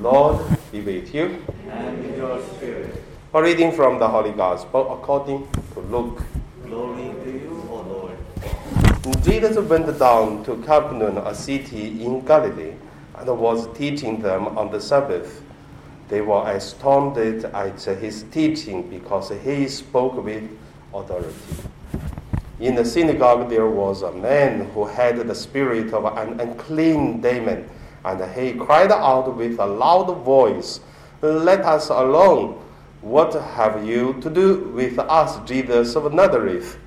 Lord be with you. and with your spirit. A reading from the Holy Gospel according to Luke. Glory to you, O Lord. Jesus went down to Capernaum, a city in Galilee, and was teaching them on the Sabbath. They were astounded at his teaching because he spoke with authority. In the synagogue, there was a man who had the spirit of an unclean demon, and he cried out with a loud voice, Let us alone. What have you to do with us, Jesus of Nazareth?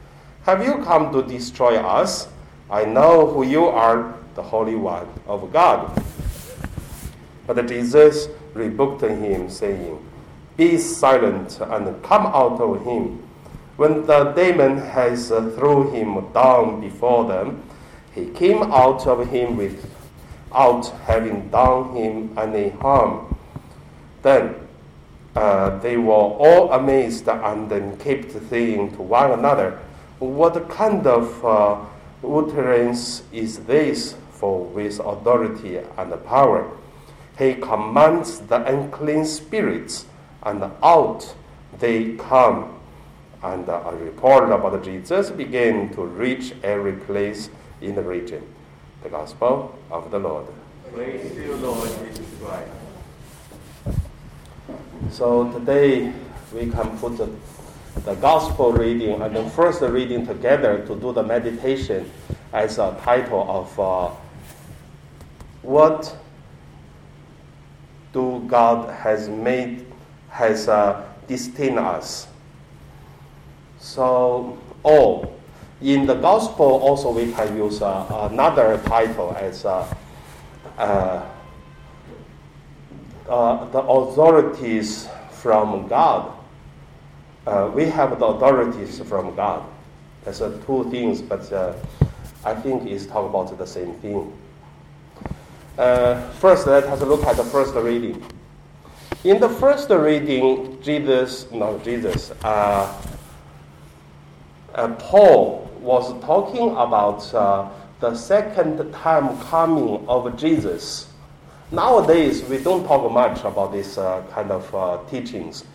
Have you come to destroy us? I know who you are, the Holy One of God. But Jesus rebuked him, saying, Be silent and come out of him. When the demon has thrown him down before them, he came out of him without having done him any harm. Then uh, they were all amazed and then kept saying to one another, What kind of uh, utterance is this? For with authority and power he commands the unclean spirits, and out they come. And a report about Jesus began to reach every place in the region. The Gospel of the Lord. Praise to you, Lord Jesus Christ. So today we can put the, the Gospel reading and the first reading together to do the meditation as a title of uh, What do God has made, has uh, destined us. So, oh, in the gospel also we can use uh, another title as uh, uh, uh, the authorities from God. Uh, we have the authorities from God. That's uh, two things, but I think it's talk about the same thing. First, let us look at the first reading. In the first reading, Jesus, no, Jesus, uh, uh, Paul was talking about uh, the second time coming of Jesus. Nowadays, we don't talk much about this uh, kind of uh, teachings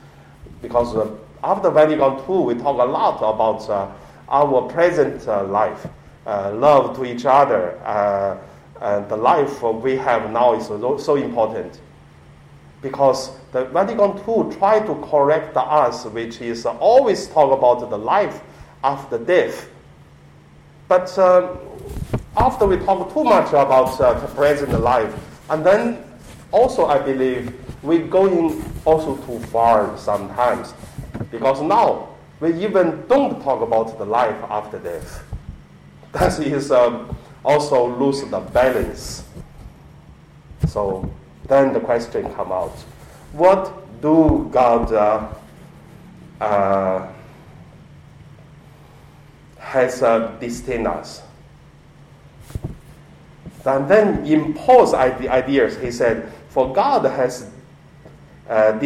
because uh, after Vatican II, we talk a lot about uh, our present uh, life, love to each other, and the life we have now is so, so important. Because the Vatican II tried to correct us, which is always talk about the life after death. But um, after we talk too much about uh, the present life, and then also I believe we're going also too far sometimes, because now we even don't talk about the life after death. That is um, also lose the balance. So then the question come out: What do God uh, uh, has uh, us? And then impose ide- ideas. He said, For God has uh,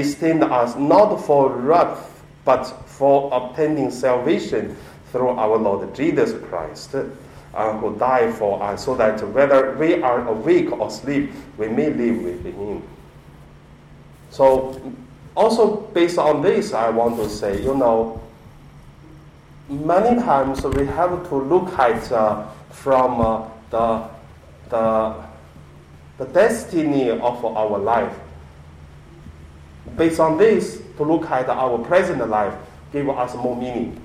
us not for wrath, but for obtaining salvation through our Lord Jesus Christ, uh, who died for us, so that whether we are awake or asleep, we may live with Him. So, also based on this, I want to say, you know, many times we have to look at uh, from uh, the the, the destiny of our life. Based on this, to look at our present life, give us more meaning.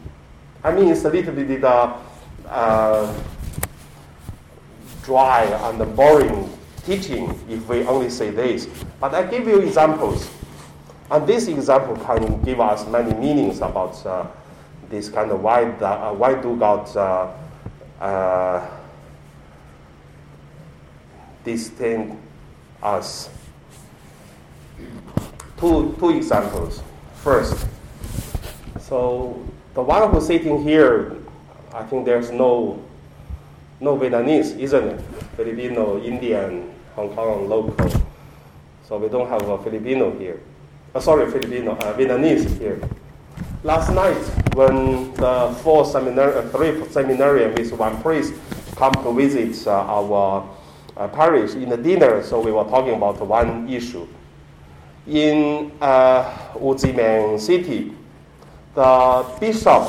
I mean, it's a little bit uh, uh, dry and boring teaching if we only say this. But I give you examples. And this example can give us many meanings about uh, this kind of why, uh, why do God uh, uh, distinct us. Two, two examples. First, so the one who's sitting here, I think there's no no Vietnamese, isn't it? Filipino, Indian, Hong Kong local. So we don't have a Filipino here. Uh, sorry, Filipino, uh, Vietnamese here. Last night, when the four seminar, uh, three seminarians with one priest come to visit uh, our uh, parish in the dinner, so we were talking about one issue. in uh, Wuziming city, the bishop,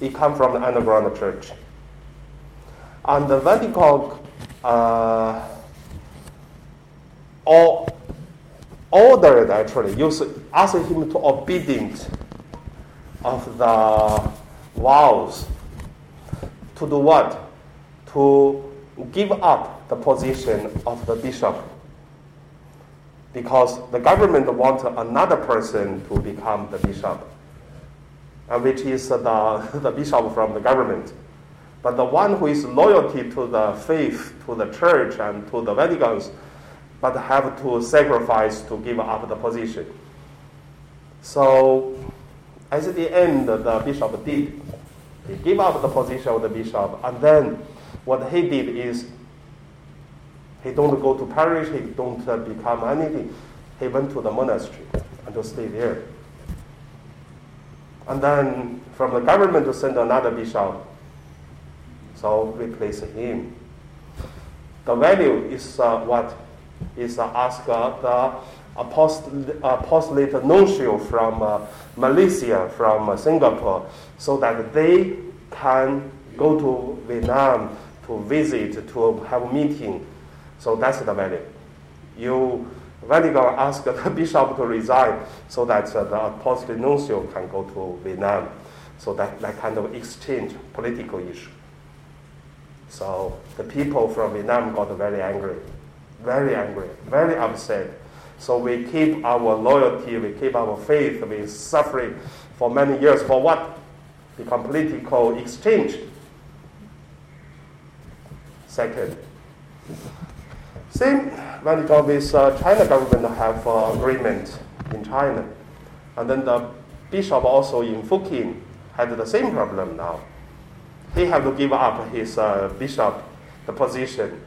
he come from the underground church. And the Vatican uh, ordered actually, used, asked him to obedient of the vows. To do what? To give up the position of the bishop because the government wants another person to become the bishop, which is the, the bishop from the government. But the one who is loyalty to the faith, to the church, and to the Vaticans, but have to sacrifice to give up the position. So, at the end, the bishop did. He gave up the position of the bishop, and then what he did is he don't go to parish, he don't become anything. He went to the monastery and to stay there. And then from the government to send another bishop, so replace him. The value is uh, what is uh, uh, the apostolate nuncio from uh, Malaysia, from uh, Singapore, so that they can go to Vietnam to visit, to have a meeting. So that's the value. You Vatican asked the bishop to resign so that uh, the apostolic nuncio can go to Vietnam. So that, that kind of exchange, political issue. So the people from Vietnam got very angry, very angry, very upset. So we keep our loyalty, we keep our faith, we suffering for many years for what? Become political exchange. Second, same when got with uh, China government have uh, agreement in China, and then the bishop also in Fukien had the same problem now he have to give up his uh, bishop, the position,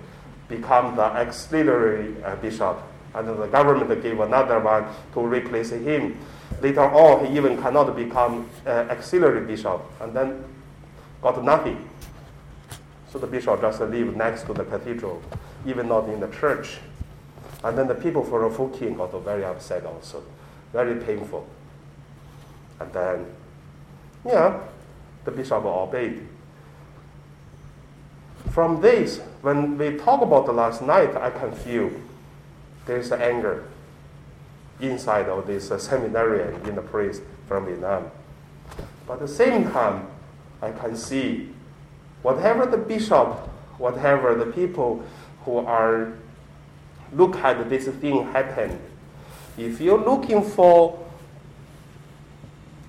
become the auxiliary uh, bishop, and the government gave another one to replace him. Later on, he even cannot become uh, auxiliary bishop, and then got nothing. So the bishop just live next to the cathedral, even not in the church. And then the people from Fukien got very upset also, very painful. And then, yeah, the bishop obeyed. From this, when we talk about the last night, I can feel there's anger inside of this uh, seminarian in the priest from Vietnam. But at the same time, I can see whatever the bishop, whatever the people who are look at this thing happen, if you're looking for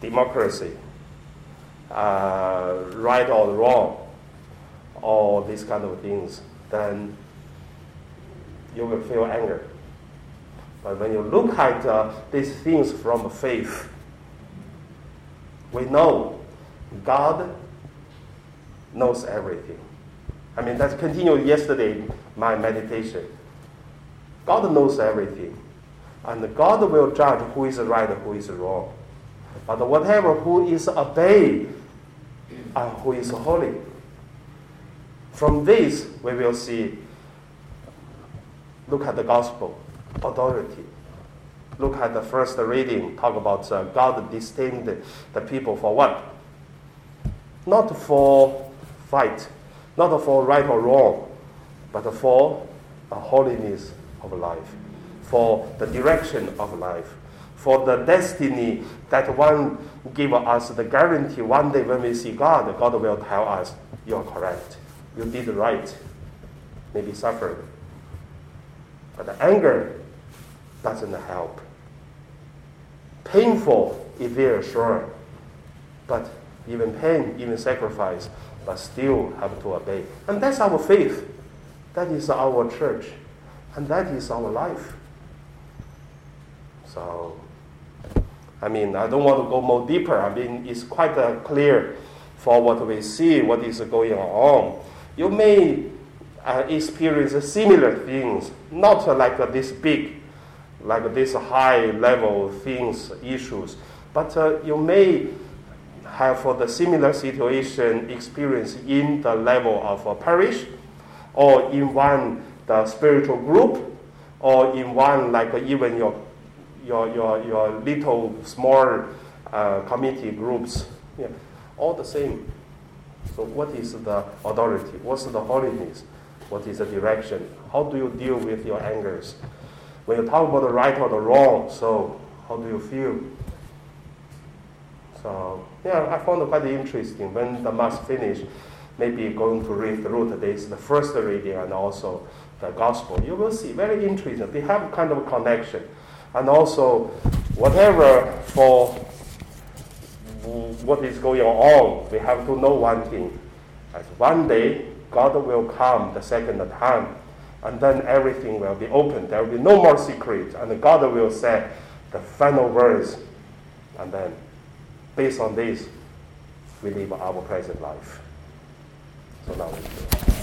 democracy, uh, right or wrong, all these kind of things, then you will feel anger. But when you look at uh, these things from faith, we know God knows everything. I mean, that's continued yesterday, my meditation. God knows everything. And God will judge who is right who is wrong. But whatever who is obeyed and who is holy, from this, we will see, look at the gospel, authority. Look at the first reading, talk about uh, God destined the people for what? Not for fight, not for right or wrong, but for the holiness of life, for the direction of life, for the destiny that one give us the guarantee one day when we see God, God will tell us, you're correct you did right, maybe suffered. But the anger doesn't help. Painful is there, sure. But even pain, even sacrifice, but still have to obey. And that's our faith. That is our church. And that is our life. So, I mean, I don't want to go more deeper. I mean, it's quite uh, clear for what we see, what is going on you may uh, experience similar things, not like this big, like this high level things, issues, but uh, you may have for the similar situation experience in the level of a parish, or in one the spiritual group, or in one like even your your, your, your little small uh, committee groups, yeah, all the same. So what is the authority? What's the holiness? What is the direction? How do you deal with your angers? When you talk about the right or the wrong, so how do you feel? So yeah, I found it quite interesting. When the mass finished, maybe going to read through today's the first reading and also the gospel. You will see very interesting. They have kind of a connection, and also whatever for what is going on, we have to know one thing. As one day God will come the second time, and then everything will be open. There will be no more secret, and God will say the final words, and then based on this, we live our present life. So now we